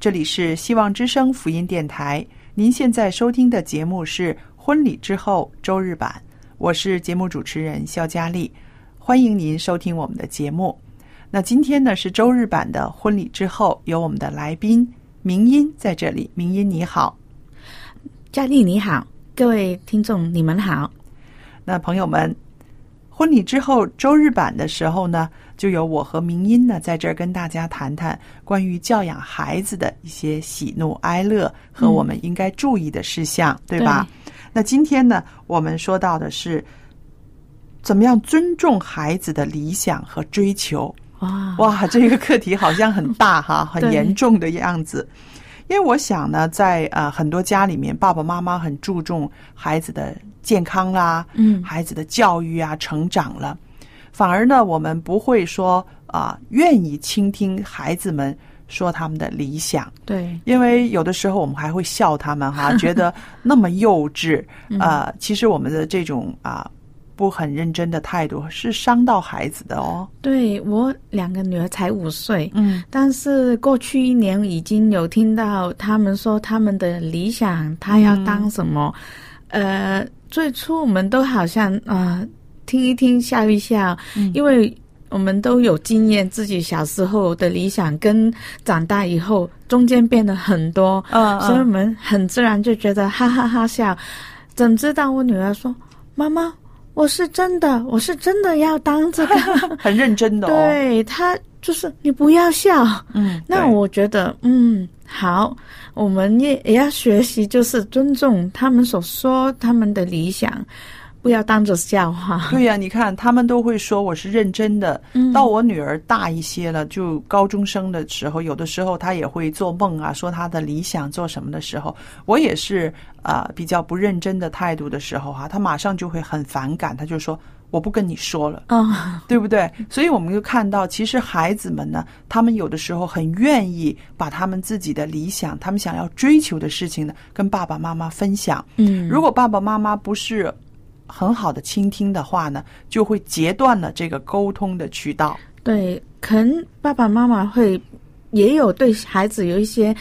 这里是希望之声福音电台，您现在收听的节目是《婚礼之后》周日版，我是节目主持人肖佳丽，欢迎您收听我们的节目。那今天呢是周日版的《婚礼之后》，有我们的来宾明音在这里，明音你好，佳丽你好，各位听众你们好。那朋友们，婚礼之后周日版的时候呢？就有我和明音呢，在这儿跟大家谈谈关于教养孩子的一些喜怒哀乐和我们应该注意的事项，对吧？那今天呢，我们说到的是怎么样尊重孩子的理想和追求。哇哇，这个课题好像很大哈，很 严重的样子。因为我想呢，在呃很多家里面，爸爸妈妈很注重孩子的健康啦，嗯，孩子的教育啊，成长了。反而呢，我们不会说啊，愿意倾听孩子们说他们的理想。对，因为有的时候我们还会笑他们哈，觉得那么幼稚啊。其实我们的这种啊不很认真的态度是伤到孩子的哦。对我两个女儿才五岁，嗯，但是过去一年已经有听到他们说他们的理想，他要当什么？呃，最初我们都好像啊。听一听，笑一笑，因为我们都有经验，自己小时候的理想跟长大以后中间变得很多，嗯所以我们很自然就觉得哈哈哈笑。怎知道我女儿说：“妈妈，我是真的，我是真的要当这个，很认真的。”对他就是你不要笑，嗯，那我觉得嗯好，我们也也要学习，就是尊重他们所说他们的理想。不要当着笑话。对呀，你看他们都会说我是认真的。嗯，到我女儿大一些了，就高中生的时候，有的时候她也会做梦啊，说她的理想做什么的时候，我也是啊比较不认真的态度的时候哈，她马上就会很反感，她就说我不跟你说了，啊，对不对？所以我们就看到，其实孩子们呢，他们有的时候很愿意把他们自己的理想，他们想要追求的事情呢，跟爸爸妈妈分享。嗯，如果爸爸妈妈不是。很好的倾听的话呢，就会截断了这个沟通的渠道。对，可能爸爸妈妈会也有对孩子有一些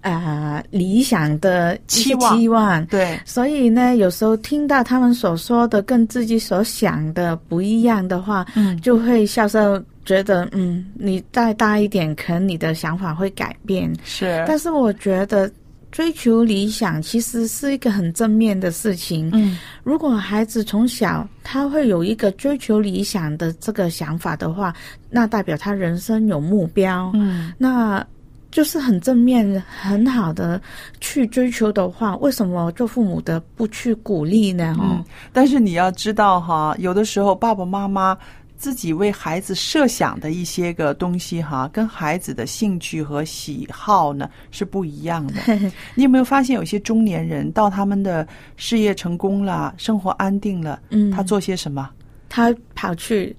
呃理想的期望，期望。对，所以呢，有时候听到他们所说的跟自己所想的不一样的话，嗯，就会笑笑觉得，嗯，你再大一点，可能你的想法会改变。是，但是我觉得。追求理想其实是一个很正面的事情。嗯，如果孩子从小他会有一个追求理想的这个想法的话，那代表他人生有目标。嗯，那就是很正面、很好的去追求的话，为什么做父母的不去鼓励呢？嗯，但是你要知道哈，有的时候爸爸妈妈。自己为孩子设想的一些个东西哈，跟孩子的兴趣和喜好呢是不一样的。你有没有发现，有些中年人到他们的事业成功了，生活安定了，嗯，他做些什么？他跑去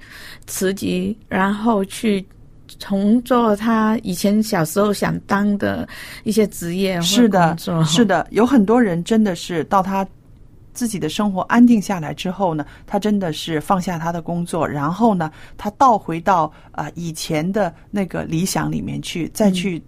辞职，然后去重做他以前小时候想当的一些职业或是的，是的，有很多人真的是到他自己的生活安定下来之后呢，他真的是放下他的工作，然后呢，他倒回到啊、呃以前的那个理想里面去，再去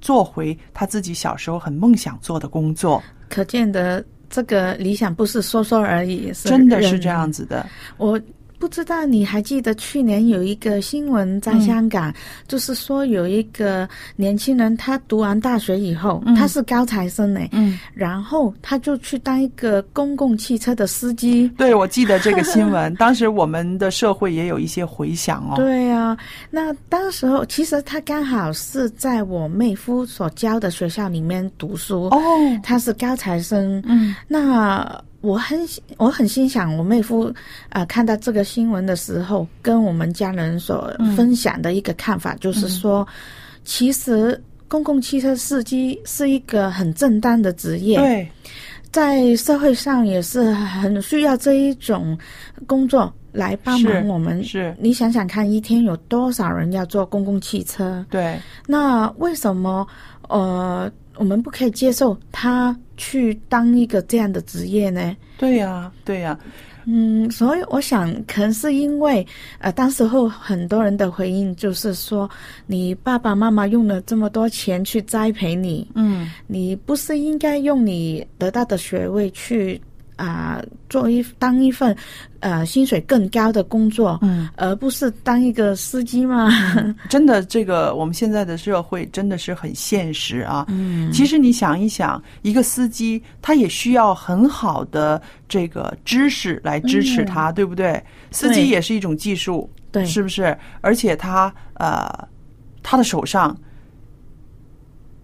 做回他自己小时候很梦想做的工作，可见的这个理想不是说说而已，是真的是这样子的。我不知道你还记得去年有一个新闻在香港，就是说有一个年轻人，他读完大学以后，他是高材生呢，嗯，然后他就去当一个公共汽车的司机。对，我记得这个新闻，当时我们的社会也有一些回响哦。对啊，那当时候其实他刚好是在我妹夫所教的学校里面读书，哦，他是高材生，嗯，那我很我很心想我妹夫啊、呃看到这个新闻的时候，跟我们家人所分享的一个看法，就是说，其实公共汽车司机是一个很正当的职业，对，在社会上也是很需要这一种工作来帮忙我们。是，你想想看，一天有多少人要坐公共汽车？对，那为什么呃我们不可以接受他去当一个这样的职业呢？对呀、对呀、嗯，所以我想可能是因为呃，当时候很多人的回应就是说，你爸爸妈妈用了这么多钱去栽培你，嗯，你不是应该用你得到的学位去啊、做一当一份呃薪水更高的工作，嗯，而不是当一个司机吗？真的，这个我们现在的社会真的是很现实啊。嗯，其实你想一想，一个司机他也需要很好的这个知识来支持他，对不对？司机也是一种技术，对，是不是？而且他呃，他的手上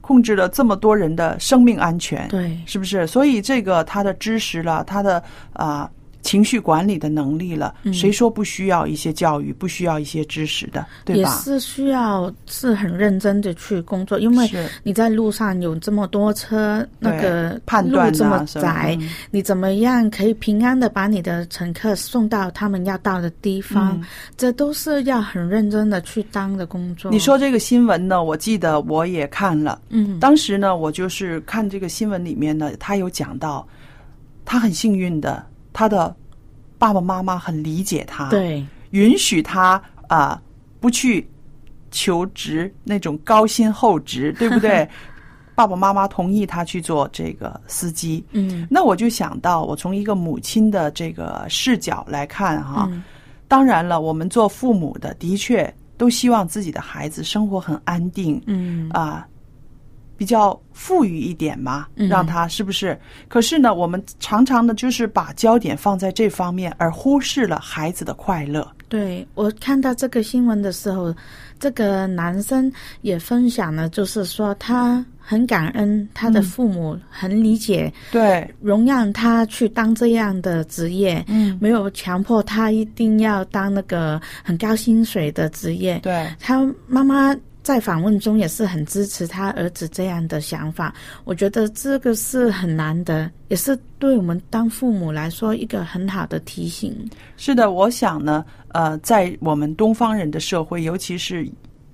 控制了这么多人的生命安全，对，是不是？所以这个他的知识了，他的啊、情绪管理的能力了，嗯谁说不需要一些教育，不需要一些知识的，对也吧？是需要是很认真的去工作，因为你在路上有这么多车，那个判断路这么窄，嗯你怎么样可以平安的把你的乘客送到他们要到的地方？嗯这都是要很认真的去当的工作。你，说这个新闻呢，我记得我也看了。嗯，当时呢，我就是看这个新闻里面呢，他有讲到，他很幸运的，他的爸爸妈妈很理解他，，对，允许他啊、不去求职那种高薪厚职，对不对？爸爸妈妈同意他去做这个司机。嗯那我就想到，我从一个母亲的这个视角来看哈，嗯当然了，我们做父母的的确都希望自己的孩子生活很安定，嗯啊、比较富裕一点嘛，嗯让他是不是？可是呢，我们常常呢，就是把焦点放在这方面，而忽视了孩子的快乐。对我看到这个新闻的时候，这个男生也分享了，就是说他很感恩他的嗯父母很理解，对，容让他去当这样的职业，嗯，没有强迫他一定要当那个很高薪水的职业。对，他妈妈在访问中也是很支持他儿子这样的想法，我觉得这个是很难得，也是对我们当父母来说一个很好的提醒。是的。我想呢，呃，在我们东方人的社会，尤其是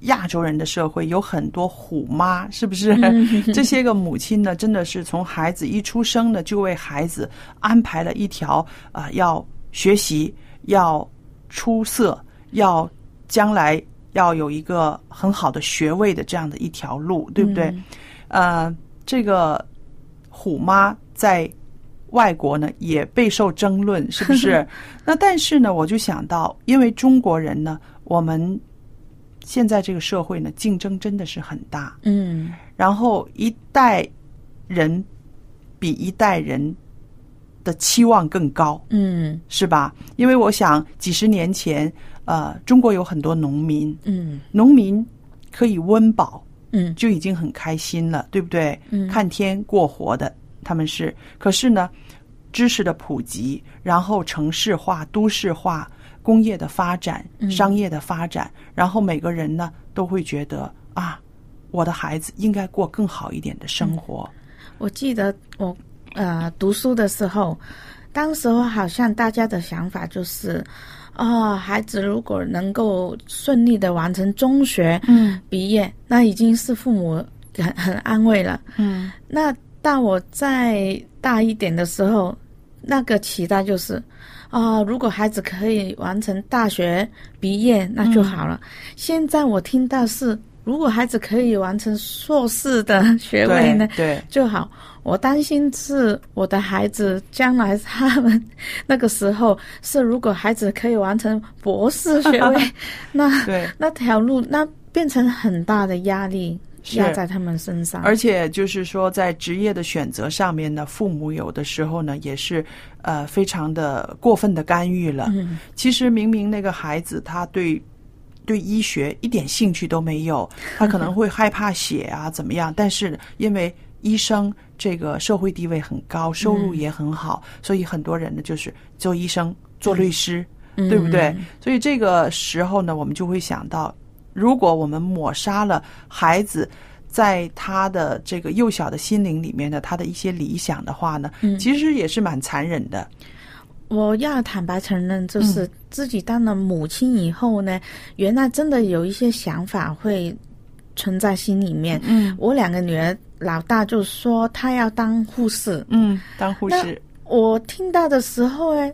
亚洲人的社会，有很多虎妈，是不是？这些个母亲呢，真的是从孩子一出生呢，就为孩子安排了一条啊、要学习、要出色、要将来要有一个很好的学位的这样的一条路，对不对？嗯呃，这个虎妈在外国呢也备受争论，是不是？那但是呢，我就想到，因为中国人呢，我们现在这个社会呢，竞争真的是很大，嗯然后一代人比一代人的期望更高，嗯是吧？因为我想几十年前，呃，中国有很多农民，嗯。农民可以温饱，嗯。就已经很开心了，对不对？嗯。看天过活的他们是，可是呢，知识的普及，然后城市化、都市化、工业的发展、嗯。商业的发展，然后每个人呢都会觉得啊，我的孩子应该过更好一点的生活。我记得我呃读书的时候，当时候好像大家的想法就是，啊、孩子如果能够顺利的完成中学嗯毕业，那已经是父母很很安慰了。嗯那到我再大一点的时候，那个期待就是，啊、如果孩子可以完成大学毕业，那就好了。现在我听到是，如果孩子可以完成硕士的学位呢，对就好。我担心是我的孩子将来他们那个时候是，如果孩子可以完成博士学位，那对，那条路那变成很大的压力压在他们身上。而且就是说，在职业的选择上面呢，父母有的时候呢也是呃非常的过分的干预了。嗯其实明明那个孩子他对对医学一点兴趣都没有，他可能会害怕血啊怎么样，但是因为医生这个社会地位很高，收入也很好，所以很多人呢就是做医生、做律师，嗯对不对？所以这个时候呢，我们就会想到，如果我们抹杀了孩子。在他的这个幼小的心灵里面的他的一些理想的话呢，嗯其实也是蛮残忍的。我要坦白承认，嗯就是自己当了母亲以后呢，原来真的有一些想法会存在心里面。嗯我两个女儿，老大就说他要当护士，嗯，当护士，我听到的时候哎，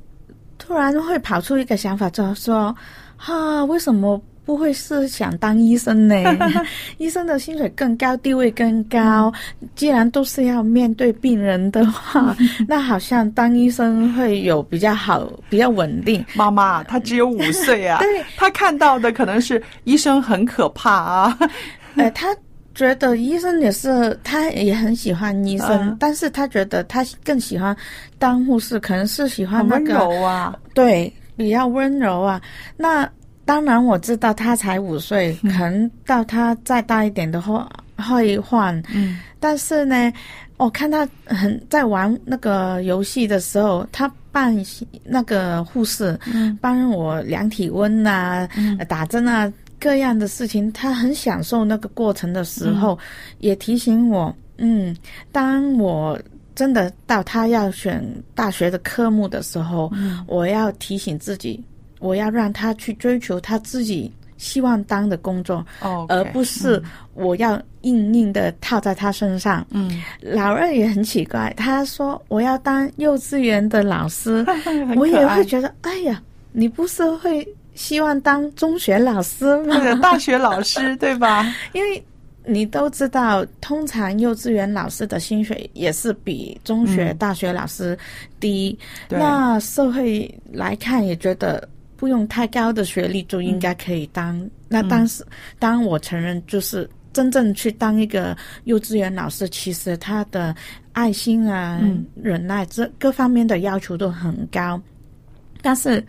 突然会跑出一个想法，就是说，哈、为什么不会是想当医生呢？医生的薪水更高，地位更高。既然都是要面对病人的话，那好像当医生会有比较好、比较稳定。妈妈，他只有五岁啊，对，他看到的可能是医生很可怕啊，呃，他觉得医生也是，他也很喜欢医生，嗯但是他觉得他更喜欢当护士，可能是喜欢温那个柔啊，对，比较温柔啊。那当然我知道他才五岁，可能到他再大一点的话会换。嗯，但是呢，我看他很在玩那个游戏的时候，他扮那个护士，嗯帮我量体温啊、打针啊。各样的事情，他很享受那个过程的时候，也提醒我，嗯，当我真的到他要选大学的科目的时候，我要提醒自己，我要让他去追求他自己希望当的工作，哦，而不是我要硬硬的套在他身上。嗯，老二也很奇怪，他说我要当幼稚园的老师，我也会觉得，哎呀，你不是会希望当中学老师或者 大学老师对吧？因为你都知道，通常幼稚园老师的薪水也是比中学、嗯大学老师低。对那社会来看，也觉得不用太高的学历就应该可以当。嗯那当时，当我承认，就是真正去当一个幼稚园老师，其实他的爱心啊、嗯忍耐这各方面的要求都很高。但是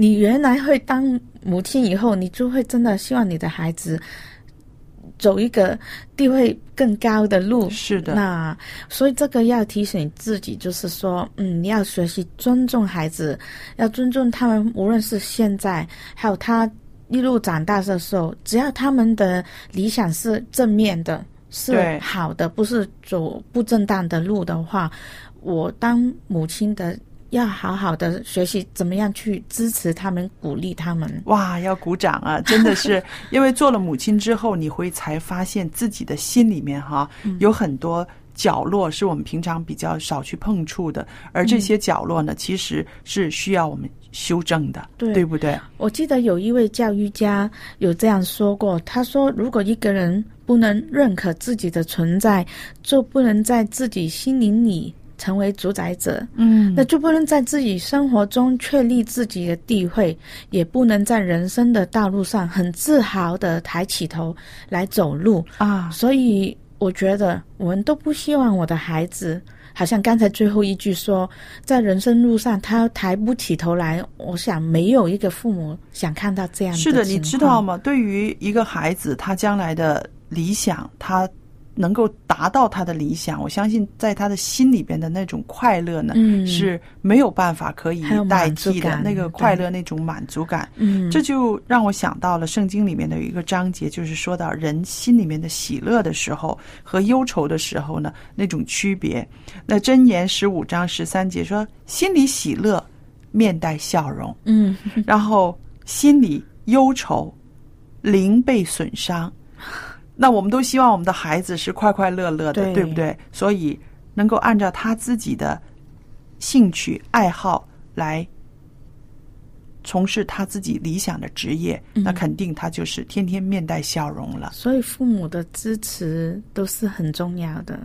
你原来会当母亲以后，你就会真的希望你的孩子走一个地位更高的路。是的，那所以这个要提醒自己，就是说，嗯，你要学习尊重孩子，要尊重他们，无论是现在，还有他一路长大的时候，只要他们的理想是正面的，是好的，不是走不正当的路的话，我当母亲的要好好的学习怎么样去支持他们，鼓励他们。哇，要鼓掌啊！真的是，因为做了母亲之后，你会才发现自己的心里面哈、嗯有很多角落是我们平常比较少去碰触的，而这些角落呢，其实是需要我们修正的，对不对？我记得有一位教育家有这样说过，他说：“如果一个人不能认可自己的存在，就不能在自己心灵里成为主宰者，嗯那就不能在自己生活中确立自己的地位，也不能在人生的道路上很自豪的抬起头来走路。啊，所以，我觉得我们都不希望我的孩子。”好像刚才最后一句说，在人生路上他抬不起头来，我想没有一个父母想看到这样的是的，你知道？吗？对于一个孩子，他将来的理想，他能够达到他的理想，我相信在他的心里边的那种快乐呢，嗯是没有办法可以代替的那个快乐，那种满足感。嗯，这就让我想到了圣经里面的有一个章节，就是说到人心里面的喜乐的时候和忧愁的时候呢那种区别。那箴言十五章十三节说：“心里喜乐，面带笑容，嗯，然后心里忧愁，灵被损伤。那我们都希望我们的孩子是快快乐乐的，对对不对？所以能够按照他自己的兴趣爱好来从事他自己理想的职业，那肯定他就是天天面带笑容了。所以父母的支持都是很重要的。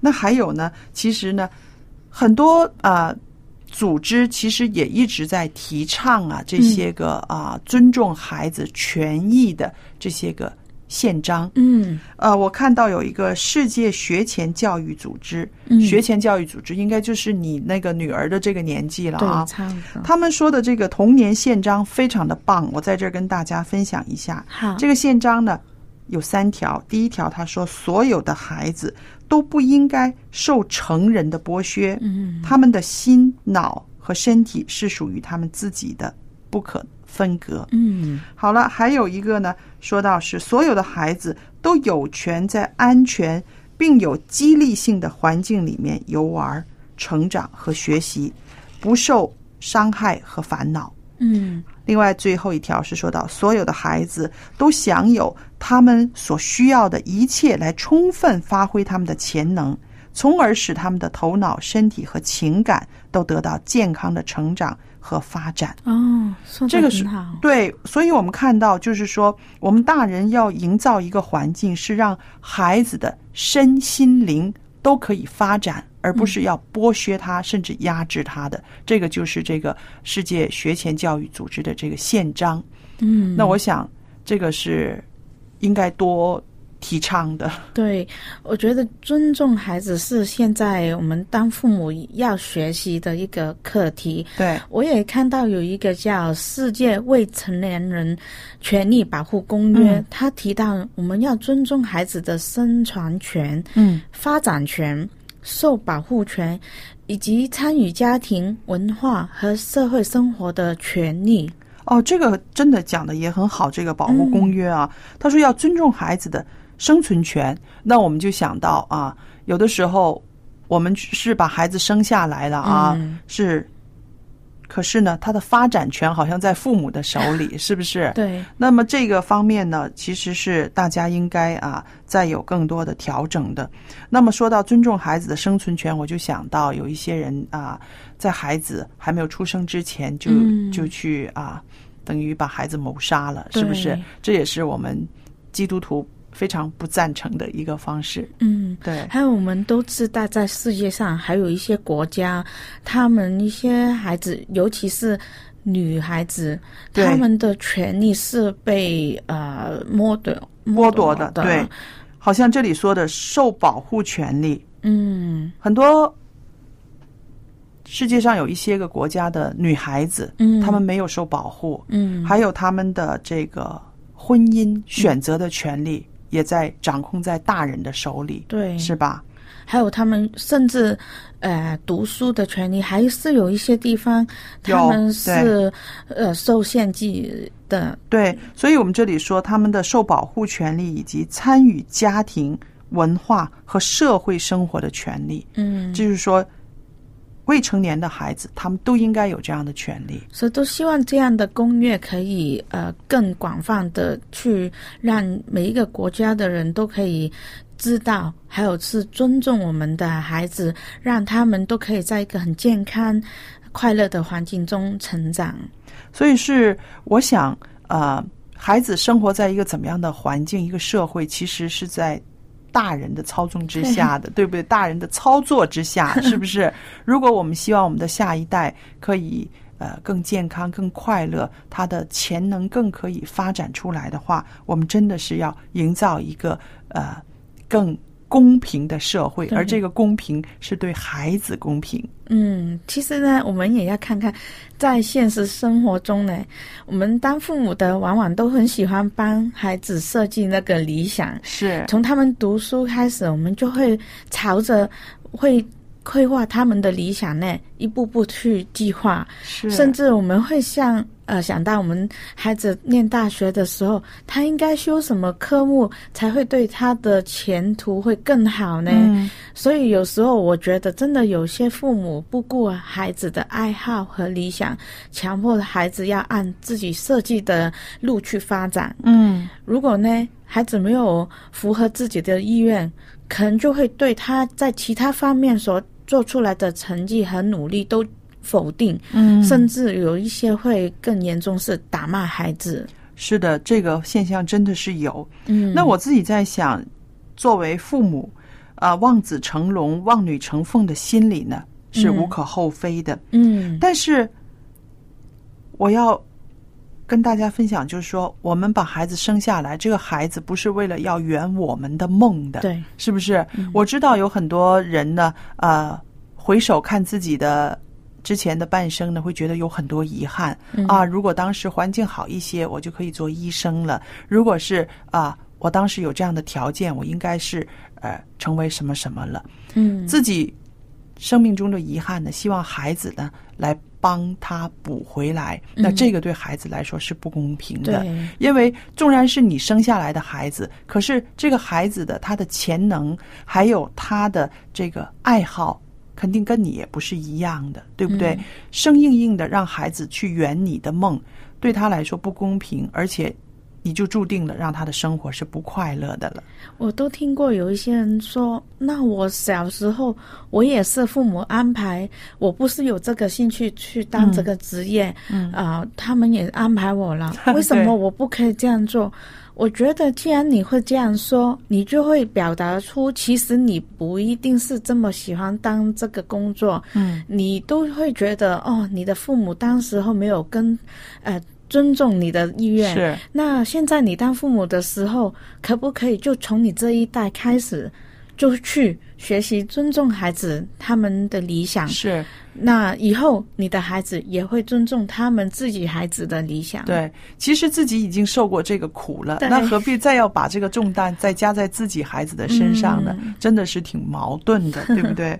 那还有呢，其实呢，很多啊、呃组织其实也一直在提倡啊这些个啊、尊重孩子权益的这些个宪章。嗯。呃，我看到有一个世界学前教育组织，嗯。学前教育组织应该就是你那个女儿的这个年纪了啊。他们说的这个童年宪章非常的棒，我在这儿跟大家分享一下。好，这个宪章呢有三条，第一条他说，所有的孩子都不应该受成人的剥削，嗯。他们的心、脑和身体是属于他们自己的，不可分隔。嗯好了，还有一个呢，说到是所有的孩子都有权在安全并有激励性的环境里面游玩、成长和学习，不受伤害和烦恼。嗯另外，最后一条是说到，所有的孩子都享有他们所需要的一切，来充分发挥他们的潜能，从而使他们的头脑、身体和情感都得到健康的成长和发展。哦，这个是。对，所以我们看到，就是说，我们大人要营造一个环境，是让孩子的身心灵都可以发展，而不是要剥削他，甚至压制他的。这个就是这个世界学前教育组织的这个宪章。嗯，那我想，这个是应该多提倡的。对，我觉得尊重孩子是现在我们当父母要学习的一个课题。对，我也看到有一个叫《世界未成年人权利保护公约》，嗯他提到我们要尊重孩子的生存权、嗯发展权、受保护权，以及参与家庭、文化和社会生活的权利。哦，这个真的讲的也很好。这个保护公约啊，他说要尊重孩子的生存权。那我们就想到啊，有的时候我们是把孩子生下来了啊，嗯是，可是呢，他的发展权好像在父母的手里，是不是？对，那么这个方面呢，其实是大家应该啊再有更多的调整的。那么说到尊重孩子的生存权，我就想到有一些人啊，在孩子还没有出生之前就、嗯就去啊，等于把孩子谋杀了，是不是？这也是我们基督徒非常不赞成的一个方式。嗯。对，还有，我们都知道，在世界上还有一些国家，他们一些孩子，尤其是女孩子，对。他们的权利是被呃剥夺剥夺的，对，，好像这里说的受保护权利，嗯。很多世界上有一些个国家的女孩子，嗯，她们没有受保护，嗯。还有他们的这个婚姻选择的权利也在掌控在大人的手里，对，是吧？还有他们甚至呃读书的权利，还是有一些地方他们是呃受限制的。对，所以我们这里说他们的受保护权利以及参与家庭、文化和社会生活的权利，嗯，就是说未成年的孩子，他们都应该有这样的权利。所以都希望这样的公约可以呃更广泛的去让每一个国家的人都可以知道，还有是尊重我们的孩子，让他们都可以在一个很健康、快乐的环境中成长。所以是我想，呃，孩子生活在一个怎么样的环境、一个社会，其实是在大人的操纵之下的，对不对？大人的操作之下，是不是？如果我们希望我们的下一代可以呃更健康、更快乐，他的潜能更可以发展出来的话，我们真的是要营造一个呃更公平的社会，而这个公平是对孩子公平。嗯，其实呢，我们也要看看，在现实生活中呢，我们当父母的往往都很喜欢帮孩子设计那个理想。是从他们读书开始，我们就会朝着会规划他们的理想呢，一步步去计划，是，甚至我们会像呃想到我们孩子念大学的时候，他应该修什么科目才会对他的前途会更好呢？嗯所以有时候我觉得，真的有些父母不顾孩子的爱好和理想，强迫孩子要按自己设计的路去发展。嗯如果呢，孩子没有符合自己的意愿，可能就会对他在其他方面所做出来的成绩和努力都否定，嗯，甚至有一些会更严重是打骂孩子。是的，这个现象真的是有。嗯，那我自己在想，作为父母，啊、望子成龙、望女成凤的心理呢，是无可厚非的。嗯但是，我要跟大家分享，就是说，我们把孩子生下来，这个孩子不是为了要圆我们的梦的，对，是不是？我知道有很多人呢，呃，回首看自己的之前的半生呢，会觉得有很多遗憾、啊。如果当时环境好一些，我就可以做医生了；如果是啊，我当时有这样的条件，我应该是呃成为什么什么了。嗯自己生命中的遗憾呢，希望孩子呢来帮他补回来。那这个对孩子来说是不公平的，对因为纵然是你生下来的孩子，可是这个孩子的他的潜能还有他的这个爱好。肯定跟你也不是一样的，对不对？生硬硬的让孩子去圆你的梦，对他来说不公平，而且你就注定了让他的生活是不快乐的了。我都听过有一些人说，那我小时候我也是父母安排，我不是有这个兴趣去当这个职业，嗯啊、他们也安排我了，为什么我不可以这样做？我觉得，既然你会这样说，你就会表达出，其实你不一定是这么喜欢当这个工作，嗯，你都会觉得，哦，你的父母当时候没有跟，呃，尊重你的意愿，是。那现在你当父母的时候，可不可以就从你这一代开始，就去学习尊重孩子他们的理想？是，那以后你的孩子也会尊重他们自己孩子的理想。，对，其实自己已经受过这个苦了，那何必再要把这个重担再加在自己孩子的身上呢？嗯真的是挺矛盾的，对不对？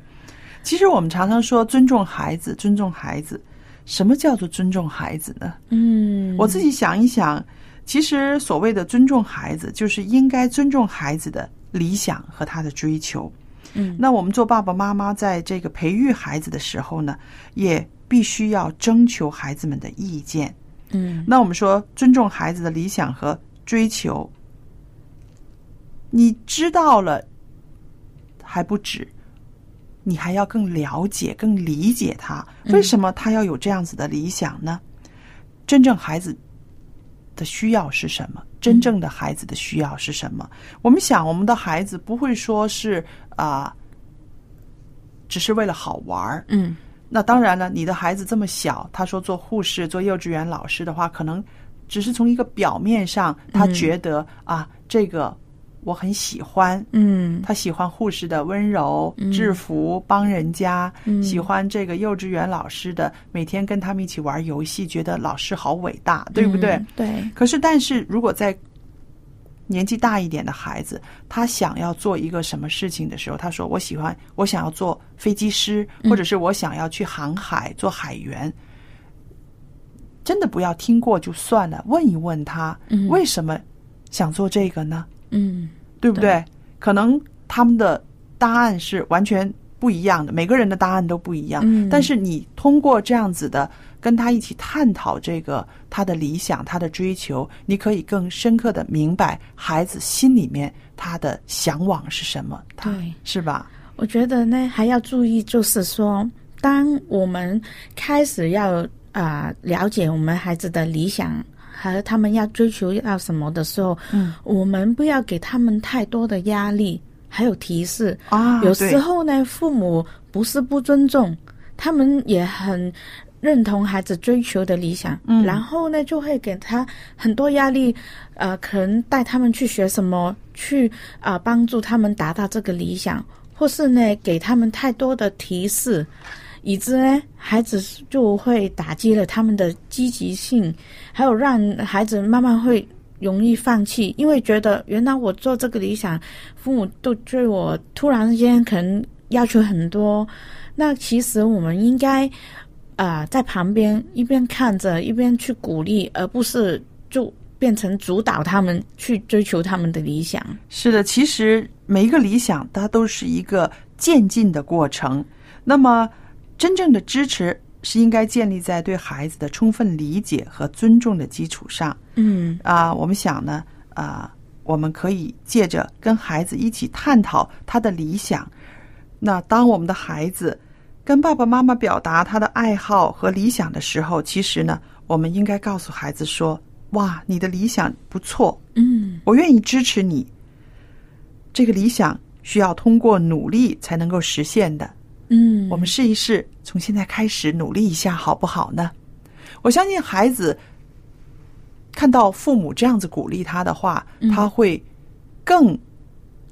其实我们常常说尊重孩子，尊重孩子，什么叫做尊重孩子呢？嗯，我自己想一想，其实所谓的尊重孩子，就是应该尊重孩子的理想和他的追求。嗯那我们做爸爸妈妈，在这个培育孩子的时候呢，也必须要征求孩子们的意见。嗯那我们说尊重孩子的理想和追求，你知道了还不止，你还要更了解、更理解他。为什么他要有这样子的理想呢？真正孩子的需要是什么？真正的孩子的需要是什么？我们想，我们的孩子不会说是啊、只是为了好玩儿。嗯那当然了，你的孩子这么小，他说做护士、做幼稚园老师的话，可能只是从一个表面上，他觉得、啊，这个我很喜欢。嗯他喜欢护士的温柔、制服、帮人家，喜欢这个幼稚园老师的每天跟他们一起玩游戏，觉得老师好伟大，对不对？嗯对，可是，但是如果在年纪大一点的孩子，他想要做一个什么事情的时候，他说：“我喜欢，我想要做飞机师，或者是我想要去航海做海员。”真的不要听过就算了，问一问他嗯为什么想做这个呢？嗯对不对？可能他们的答案是完全不一样的，每个人的答案都不一样。嗯但是你通过这样子的跟他一起探讨这个他的理想、他的追求，你可以更深刻的明白孩子心里面他的向往是什么，他对是吧？我觉得呢，还要注意，就是说，当我们开始要啊、了解我们孩子的理想和他们要追求要什么的时候，嗯，我们不要给他们太多的压力，还有提示。啊，有时候呢，父母不是不尊重，他们也很认同孩子追求的理想，嗯。然后呢，就会给他很多压力，呃，可能带他们去学什么，去啊、帮助他们达到这个理想，或是呢，给他们太多的提示，以致呢，孩子就会打击了他们的积极性，还有让孩子慢慢会容易放弃，因为觉得原来我做这个理想，父母都对我突然间可能要求很多，那其实我们应该啊、在旁边一边看着一边去鼓励，而不是就变成主导他们去追求他们的理想。是的，其实每一个理想，它都是一个渐进的过程。那么，真正的支持是应该建立在对孩子的充分理解和尊重的基础上。嗯啊，我们想呢，啊，我们可以借着跟孩子一起探讨他的理想。那当我们的孩子跟爸爸妈妈表达他的爱好和理想的时候，其实呢，我们应该告诉孩子说：“哇，你的理想不错，嗯我愿意支持你。这个理想需要通过努力才能够实现的。嗯，我们试一试，从现在开始努力一下，好不好呢？我相信孩子看到父母这样子鼓励他的话，嗯他会更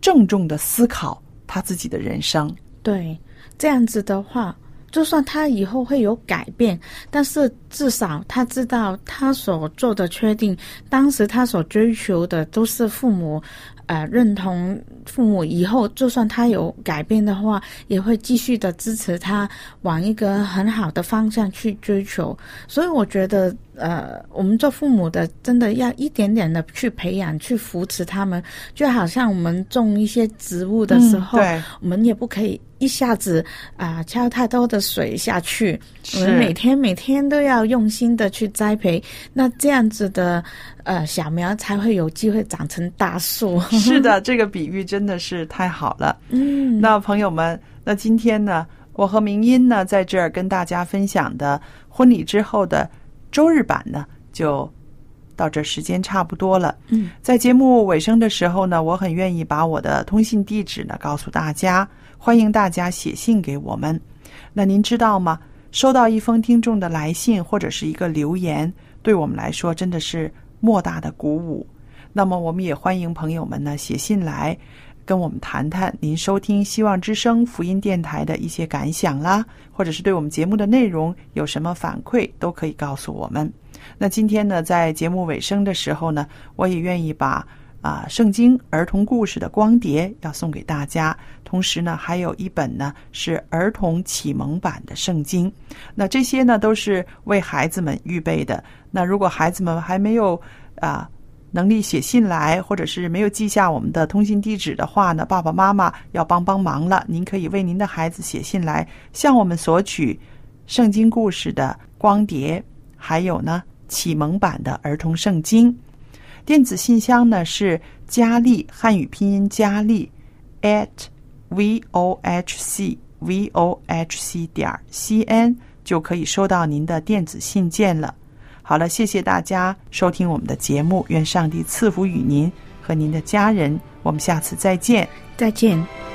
郑重的思考他自己的人生。对这样子的话，就算他以后会有改变，但是至少他知道他所做的确定，当时他所追求的都是父母呃认同，父母以后就算他有改变的话，也会继续的支持他往一个很好的方向去追求。所以我觉得，呃，我们做父母的真的要一点点的去培养、去扶持他们，就好像我们种一些植物的时候，嗯对我们也不可以一下子啊、浇太多的水下去，我们每天每天都要用心的去栽培，那这样子的呃小苗才会有机会长成大树。是的，这个比喻真的是太好了。嗯，那朋友们，那今天呢，我和明音呢在这儿跟大家分享的婚礼之后的周日版呢，就到这时间差不多了。嗯，在节目尾声的时候呢，我很愿意把我的通信地址呢告诉大家，欢迎大家写信给我们。那您知道吗？收到一封听众的来信或者是一个留言，对我们来说真的是莫大的鼓舞。那么，我们也欢迎朋友们呢写信来，跟我们谈谈您收听希望之声福音电台的一些感想啦，或者是对我们节目的内容有什么反馈，都可以告诉我们。那今天呢，在节目尾声的时候呢，我也愿意把啊圣经儿童故事的光碟要送给大家，同时呢，还有一本呢是儿童启蒙版的圣经。那这些呢都是为孩子们预备的。那如果孩子们还没有啊。能力写信来，或者是没有记下我们的通信地址的话呢，爸爸妈妈要帮帮忙了。您可以为您的孩子写信来，向我们索取圣经故事的光碟，还有呢启蒙版的儿童圣经。电子信箱呢是佳丽汉语拼音佳丽 at v o h c v o h c 点 c n 就可以收到您的电子信件了。好了，谢谢大家收听我们的节目，愿上帝赐福与您和您的家人。我们下次再见。再见。